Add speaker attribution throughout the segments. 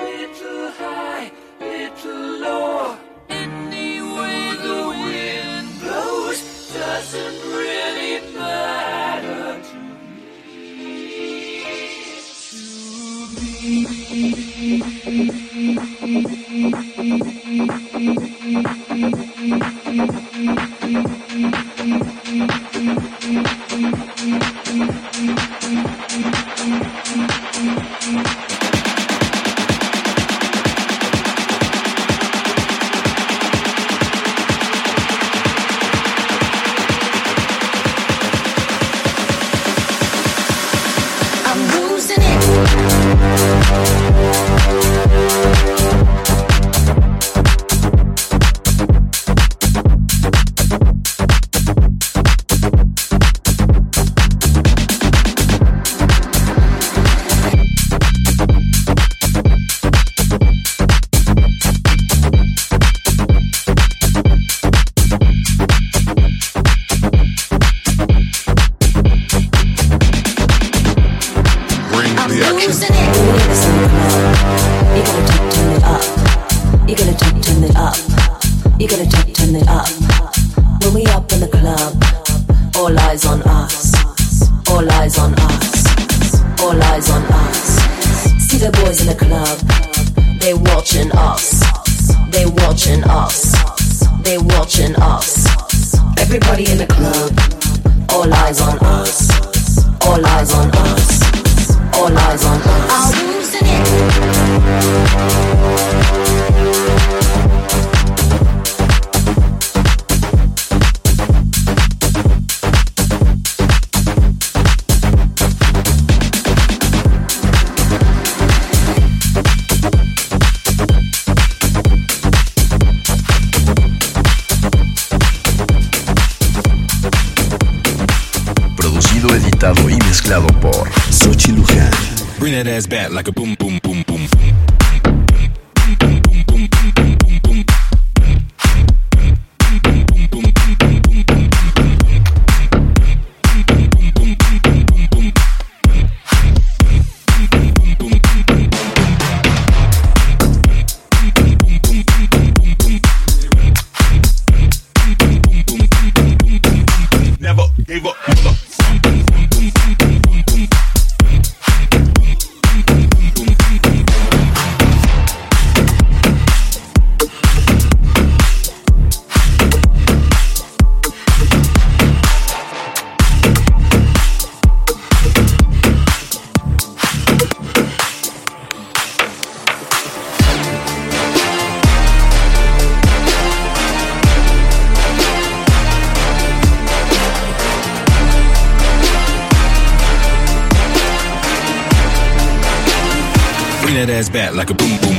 Speaker 1: Little high, little low. The wind blows doesn't really matter to me. To me.
Speaker 2: Back like a ass back like a boom,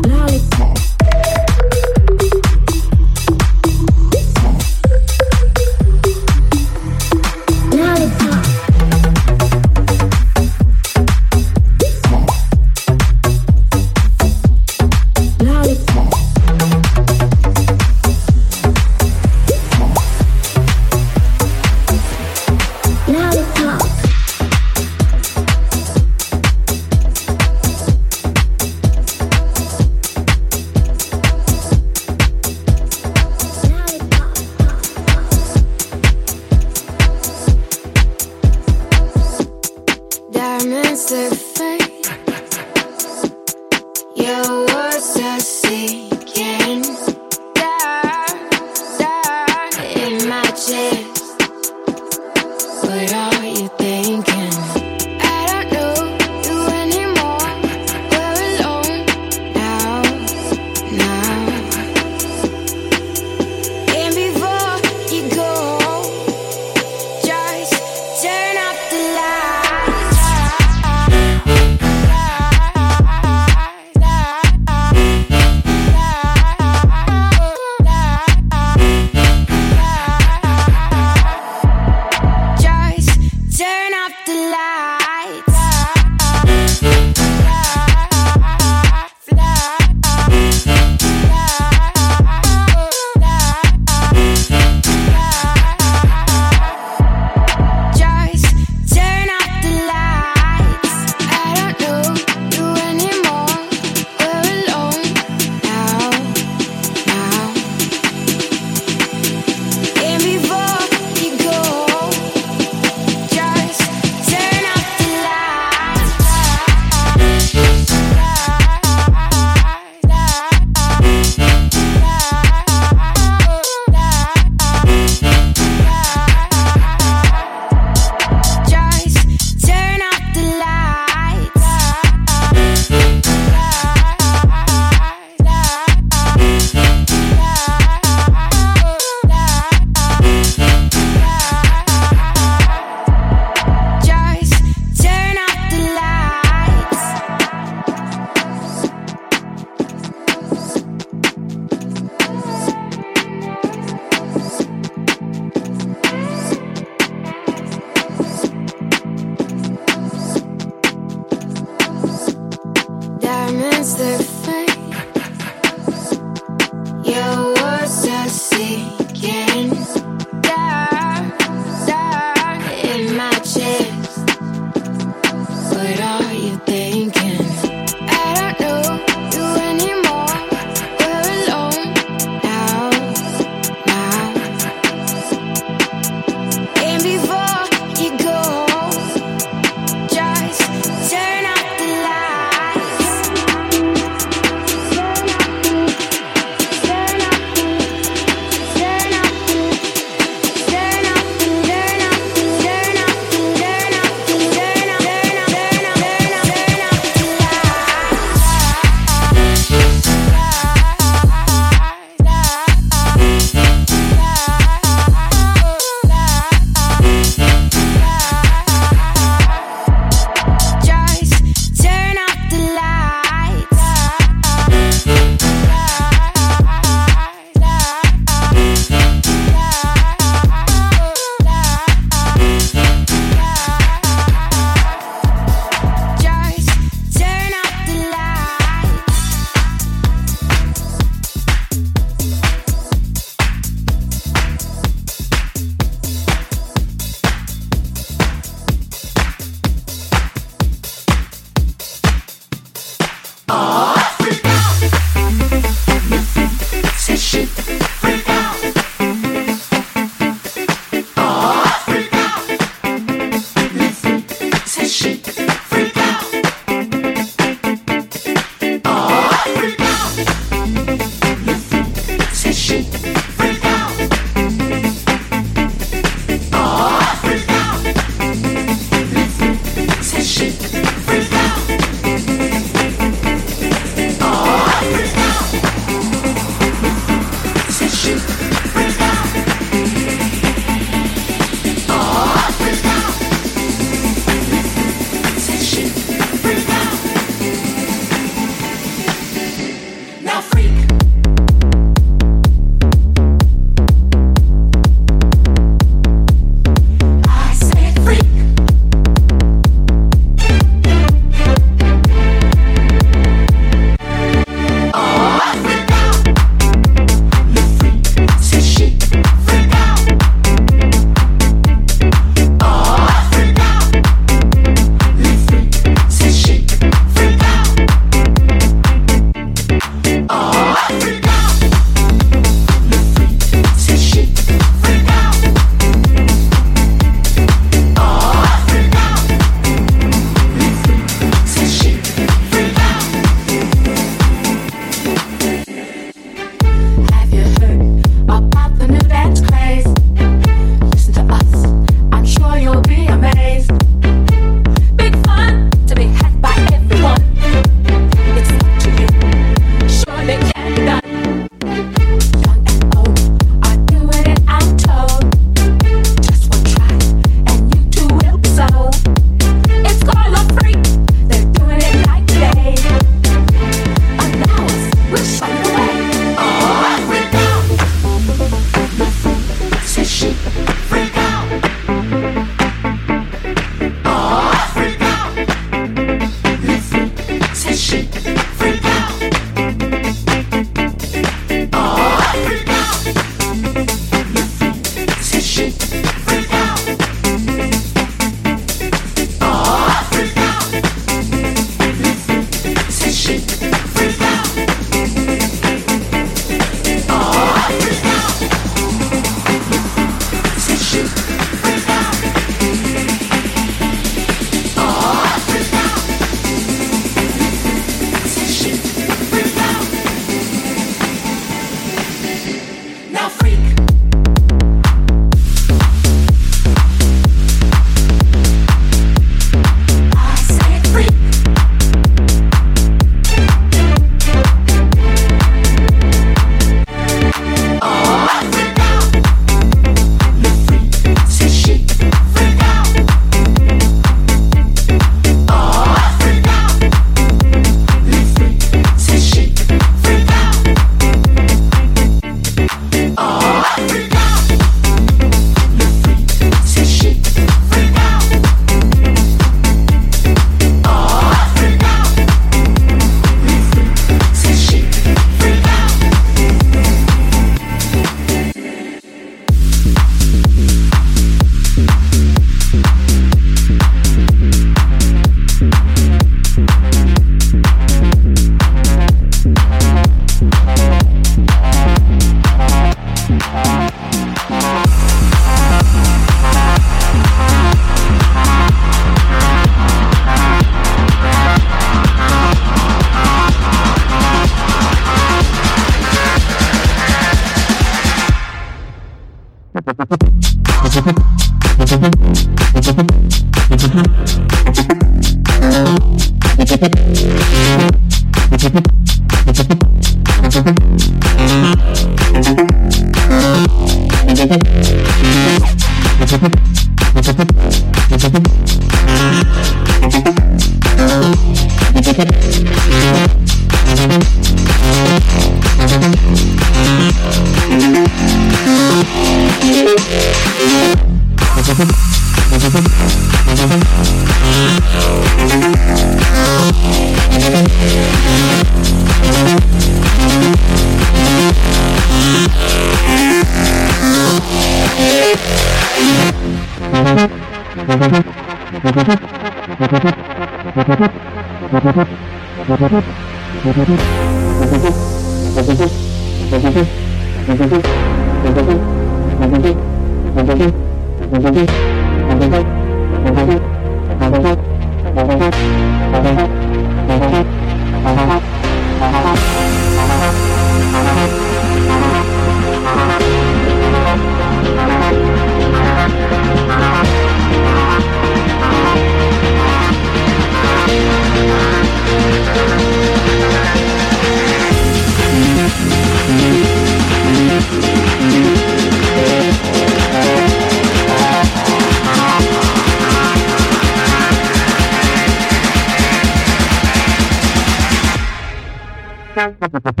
Speaker 3: Talking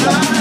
Speaker 3: tonight.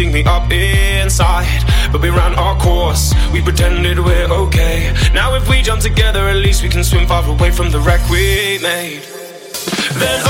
Speaker 3: eating me up inside. But we ran our course, we pretended we're okay. Now, if we jump together, at least we can swim far away from the
Speaker 4: wreck we made. Then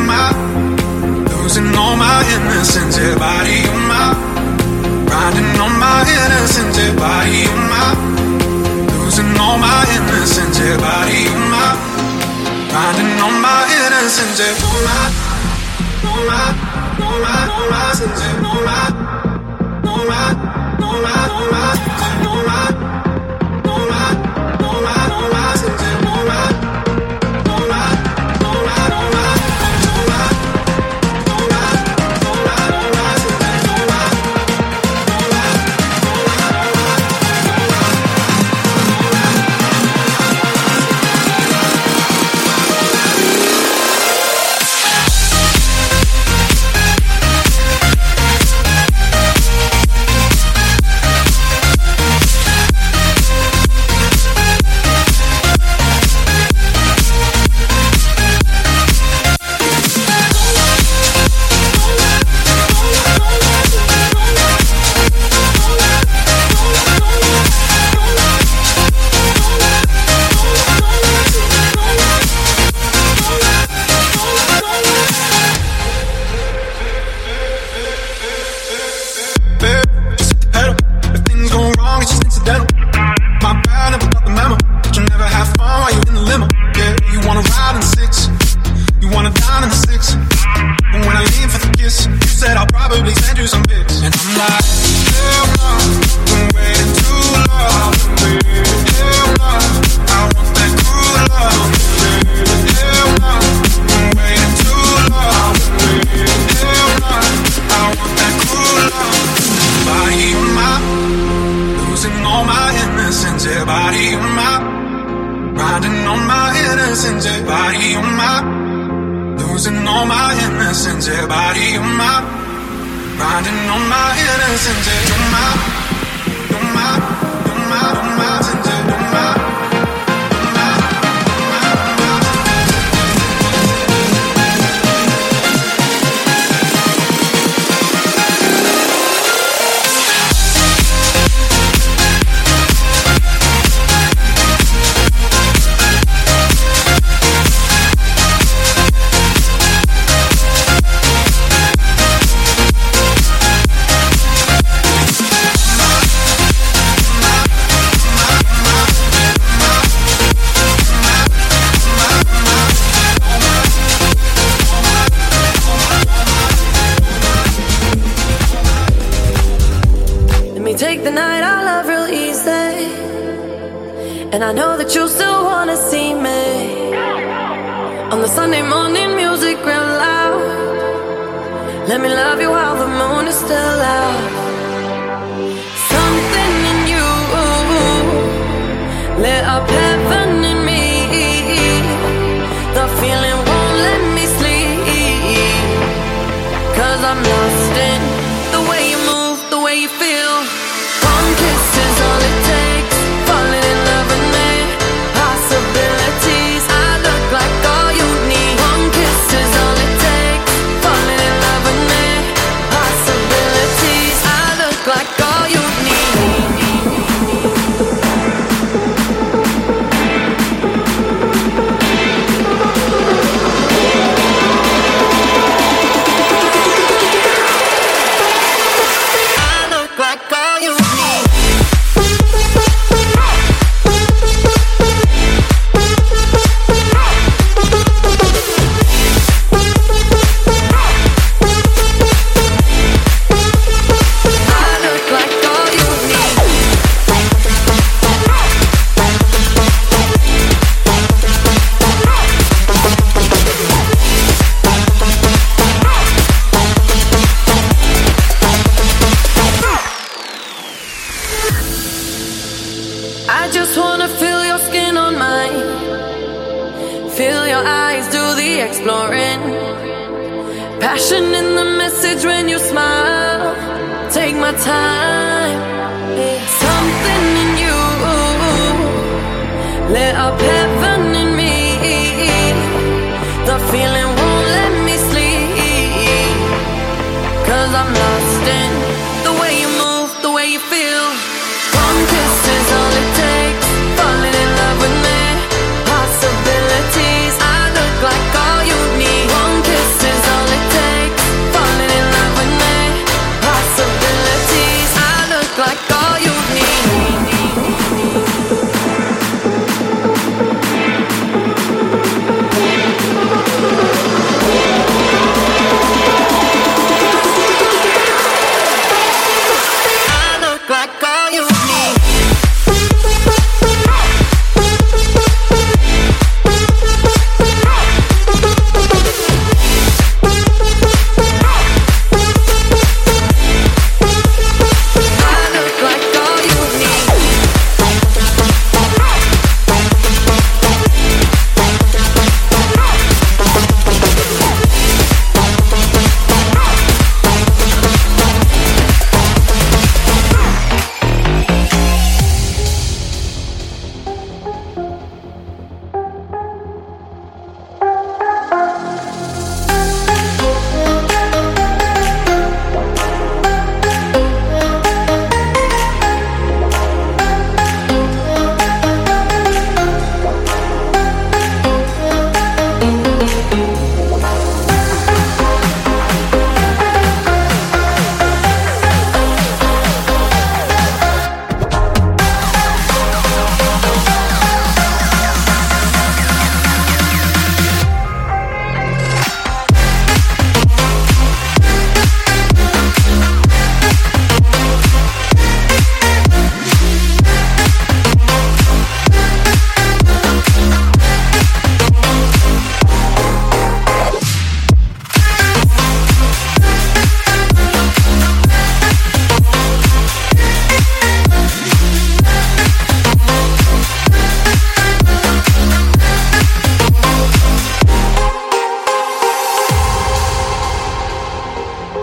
Speaker 4: losing all my innocence. your body on my grinding on my innocence. your body on my losing all my innocence. your body on my grinding on my innocence. your on my on my on my on my sins. Yeah, on my on my on my on my
Speaker 3: on my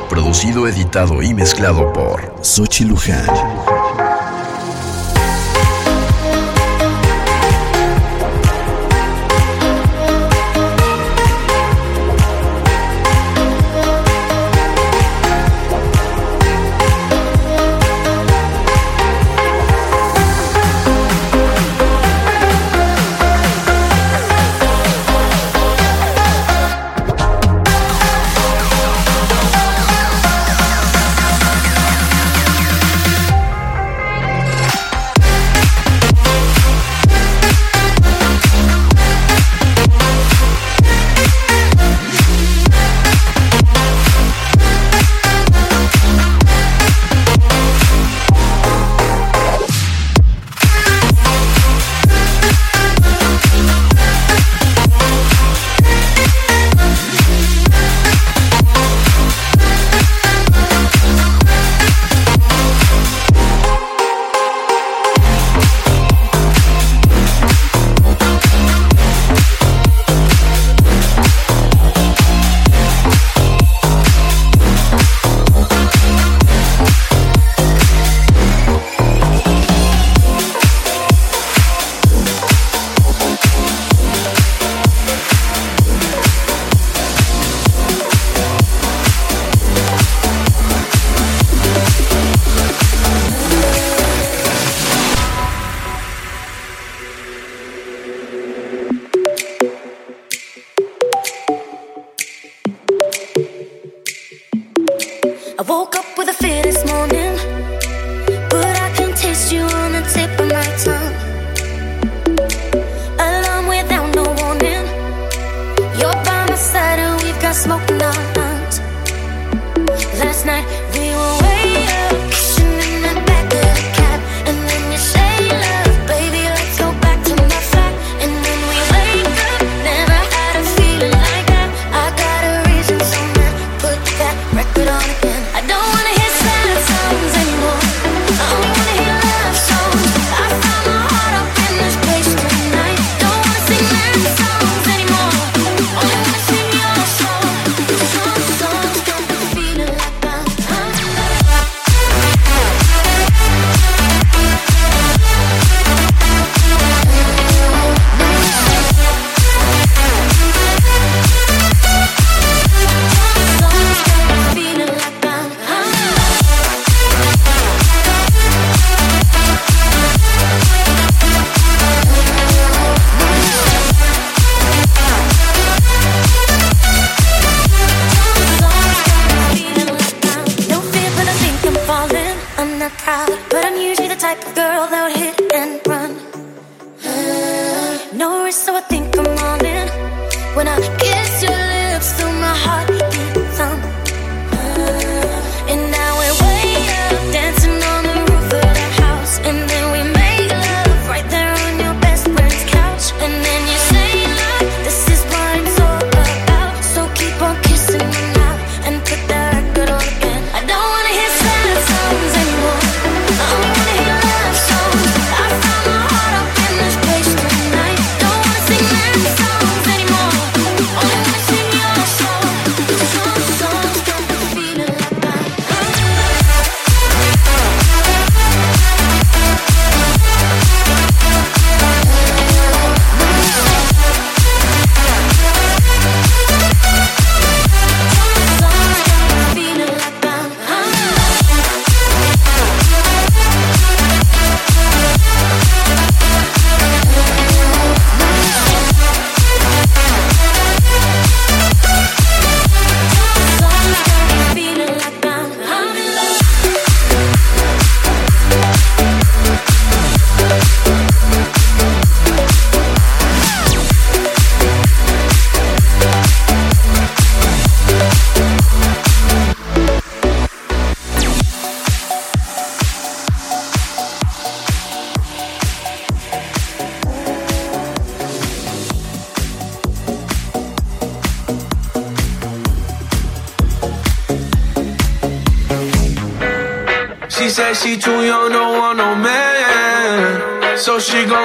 Speaker 5: Producido, editado y mezclado por Sochi Luján.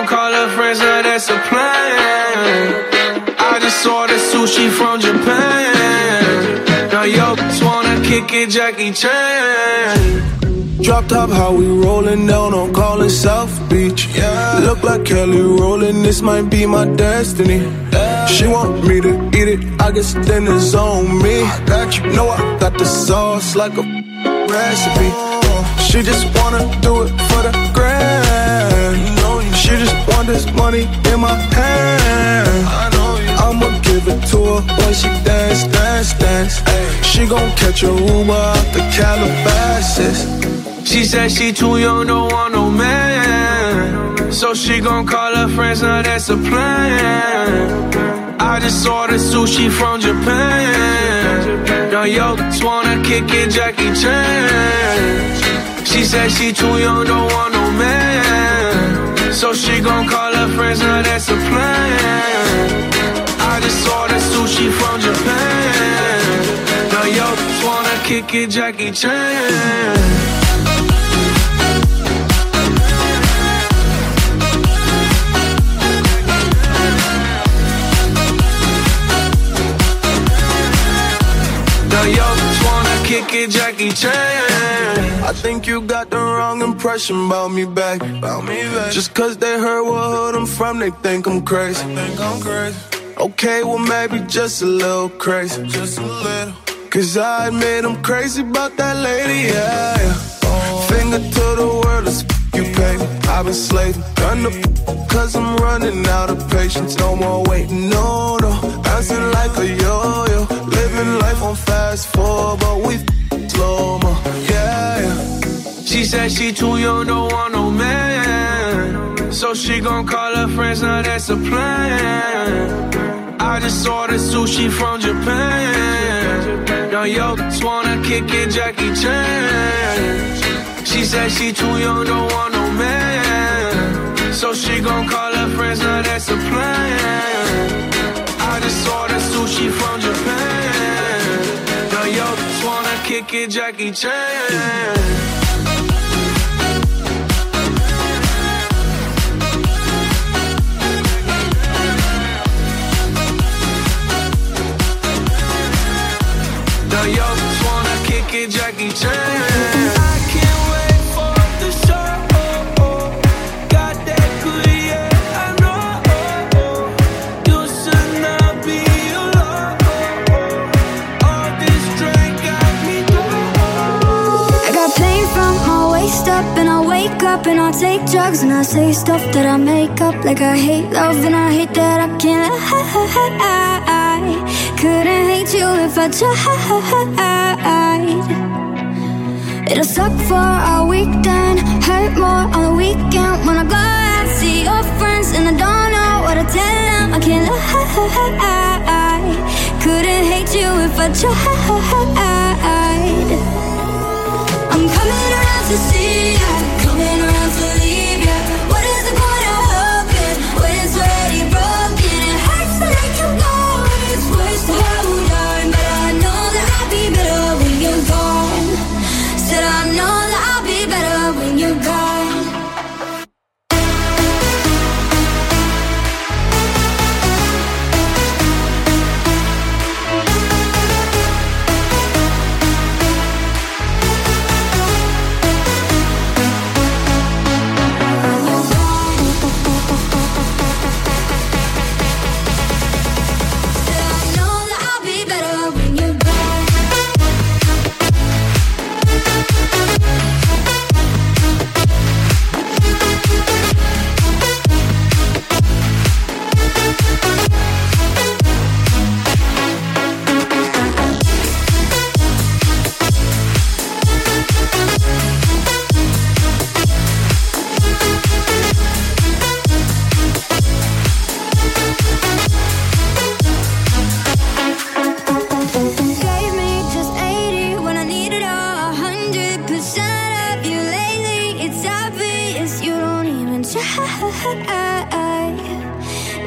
Speaker 6: Gon' call her friends, now that's a plan. I just ordered sushi from Japan. Now yo, just wanna kick it, Jackie Chan.
Speaker 7: Drop top, how we rollin' down on callin' South Beach. Yeah. Look like Kelly Rowland, this might be my destiny. She want me to eat it, I guess then it's on me. I got you, know I got the sauce like a recipe. Oh. She just wanna do it for the grand. Want this money in my hand. I'ma give it to her when she dance, dance, dance. She gon' catch a Uber out the Calabasas.
Speaker 6: She said she too young, don't want no man. So she gon' call her friends, now that's a plan. I just ordered sushi from Japan. Now yo, just wanna kick it, Jackie Chan. She said she too young, don't want no man. So she gon' call her friends, now that's a plan. I just ordered sushi from Japan. Now yo, just wanna kick it, Jackie Chan. Now yo, kick it, Jackie Chan.
Speaker 7: I think you got the wrong impression about me back. About me back. Just cause they heard what hood I'm from, they think I'm crazy. think I'm crazy. Okay, well maybe just a little crazy. Just a little. Cause I admit I'm crazy about that lady, yeah. yeah. Finger to the world, let's you pay me. I've been slaving, done the cause I'm running out of patience. No more waiting, no, no. Bouncing like a yo-yo. Living life on fast forward, but we slow mo, yeah, yeah.
Speaker 6: She said she too young, don't want no man. So she gon' call her friends, now that's a plan. I just ordered sushi from Japan. Now yo, just wanna kick it, Jackie Chan. She said she too young, don't want no man. So she gon' call her friends, now that's a plan. Sushi from Japan. Now yo, wanna kick it, Jackie Chan. Yo, just wanna kick it, Jackie Chan.
Speaker 8: Up and I take drugs and I say stuff that I make up. Like I hate love and I hate that I can't lie. Couldn't hate you if I tried. It'll suck for a weekend, hurt more on the weekend when I go out see your friends and I don't know what to tell them. I can't lie. Couldn't hate you if I tried. I'm coming around to see ya, coming around to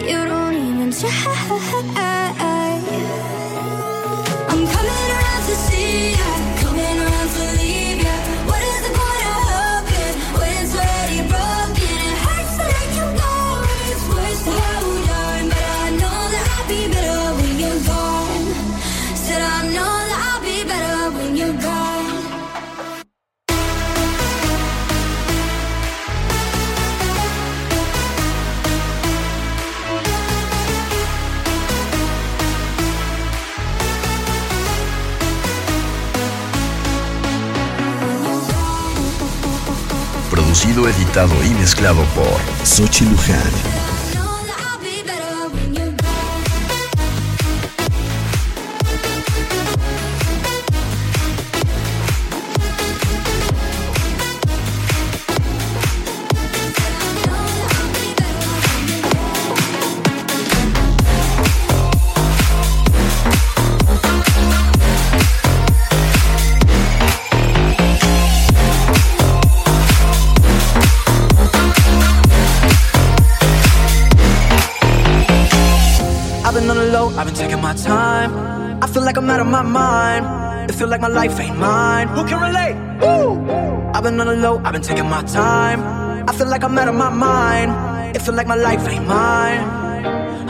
Speaker 8: You don't even try.
Speaker 9: editado y mezclado por Sochi Luján.
Speaker 3: like I'm out of my mind. It feel like my life ain't mine. Who can relate? I've been on the low, I've been taking my time. I feel like I'm out of my mind. It feel like my life ain't mine.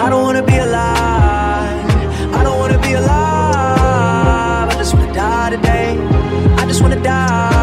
Speaker 3: I don't wanna be alive. I don't wanna be alive. I just wanna die today. I just wanna die.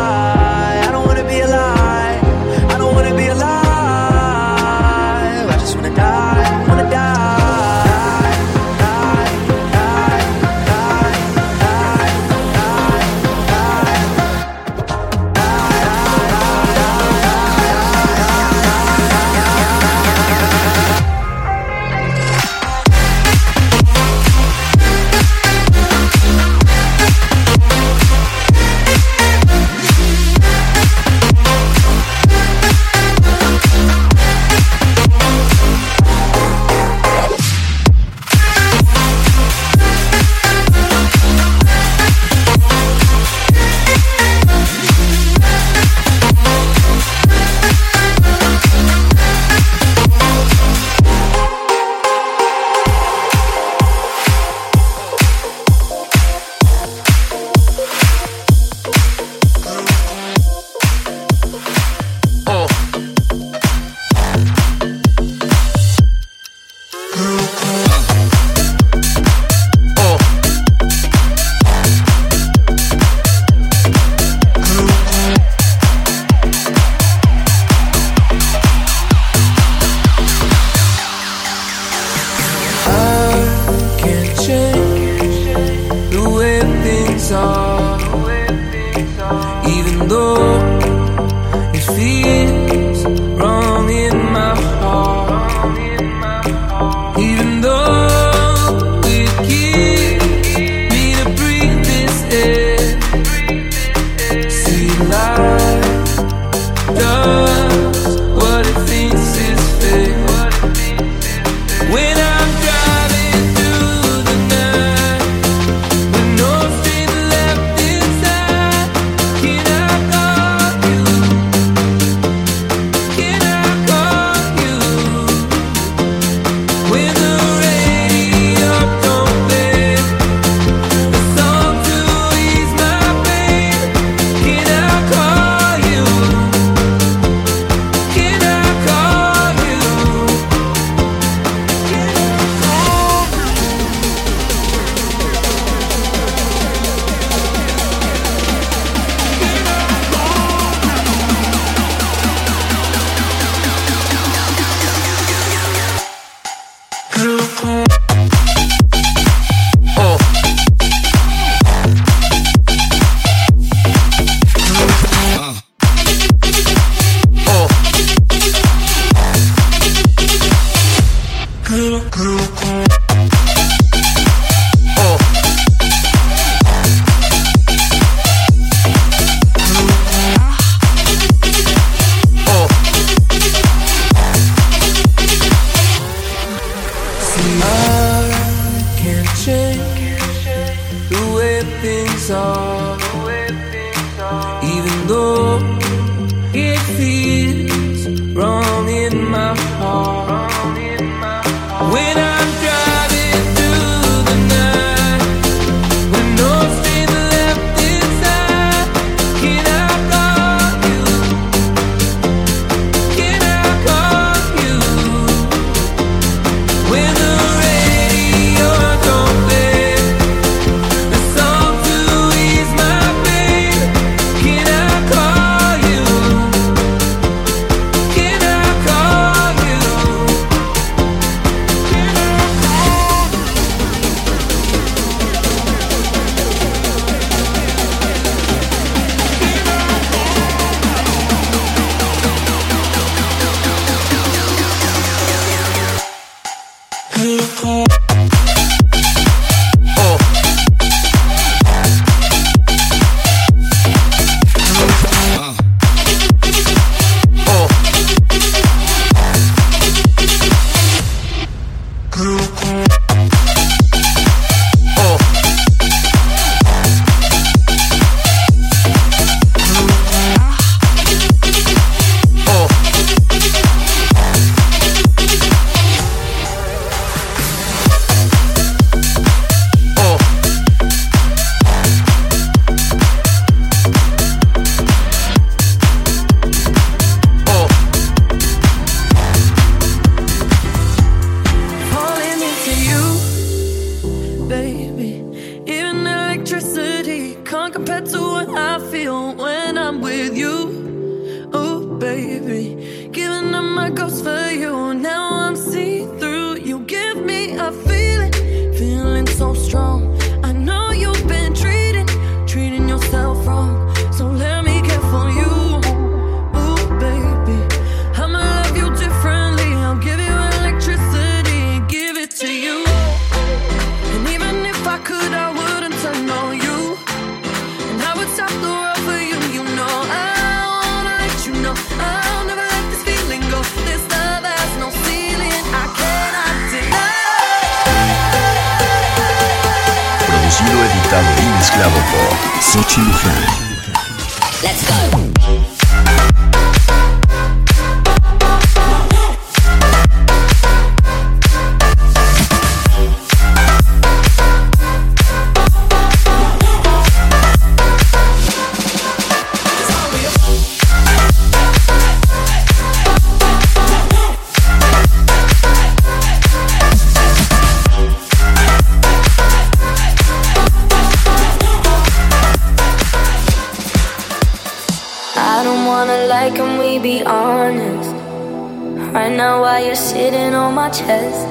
Speaker 10: cool. Chest,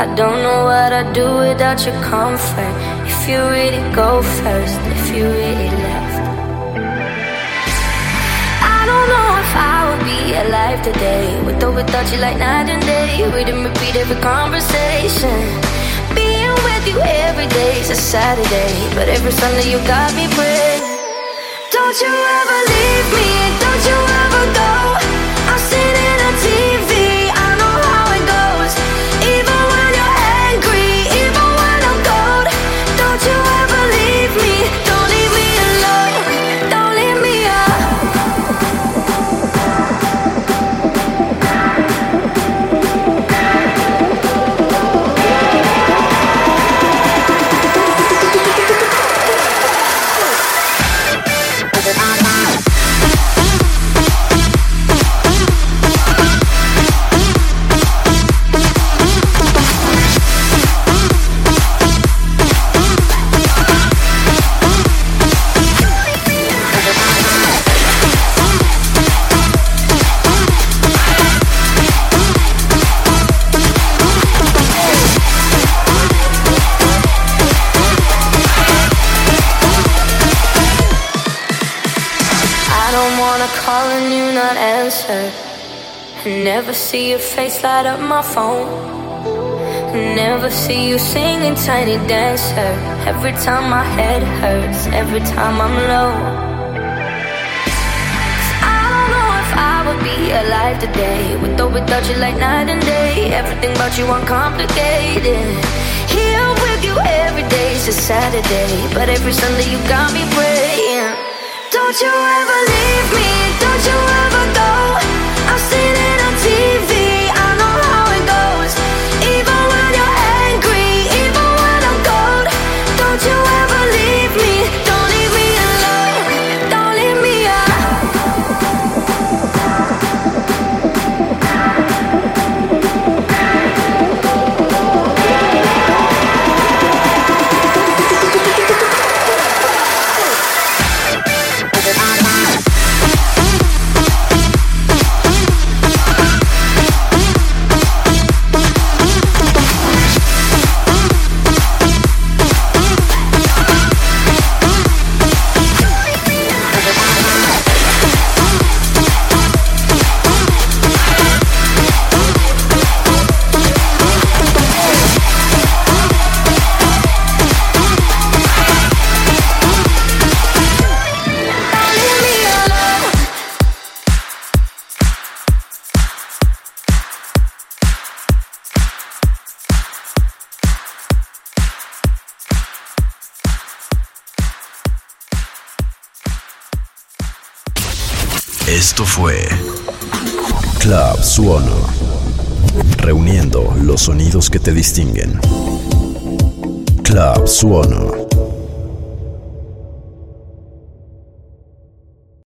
Speaker 10: I don't know what I'd do without your comfort. If you really go first, if you really left. I don't know if I would be alive today with or without you, like night and day. Read and repeat every conversation. Being with you every day is a Saturday, but every Sunday you got me praying. Don't you ever leave me, don't you ever go. I've seen it on not answer. Never see your face light up my phone. Never see you singing tiny dancer. Every time my head hurts, every time I'm low. I don't know if I would be alive today. With or without you, like night and day. Everything about you uncomplicated. Here with you every day's a Saturday, but every Sunday you got me praying. Don't you ever leave me, don't you ever go. I've seen it on TV,
Speaker 9: Reuniendo los sonidos que te distinguen. Club Suono.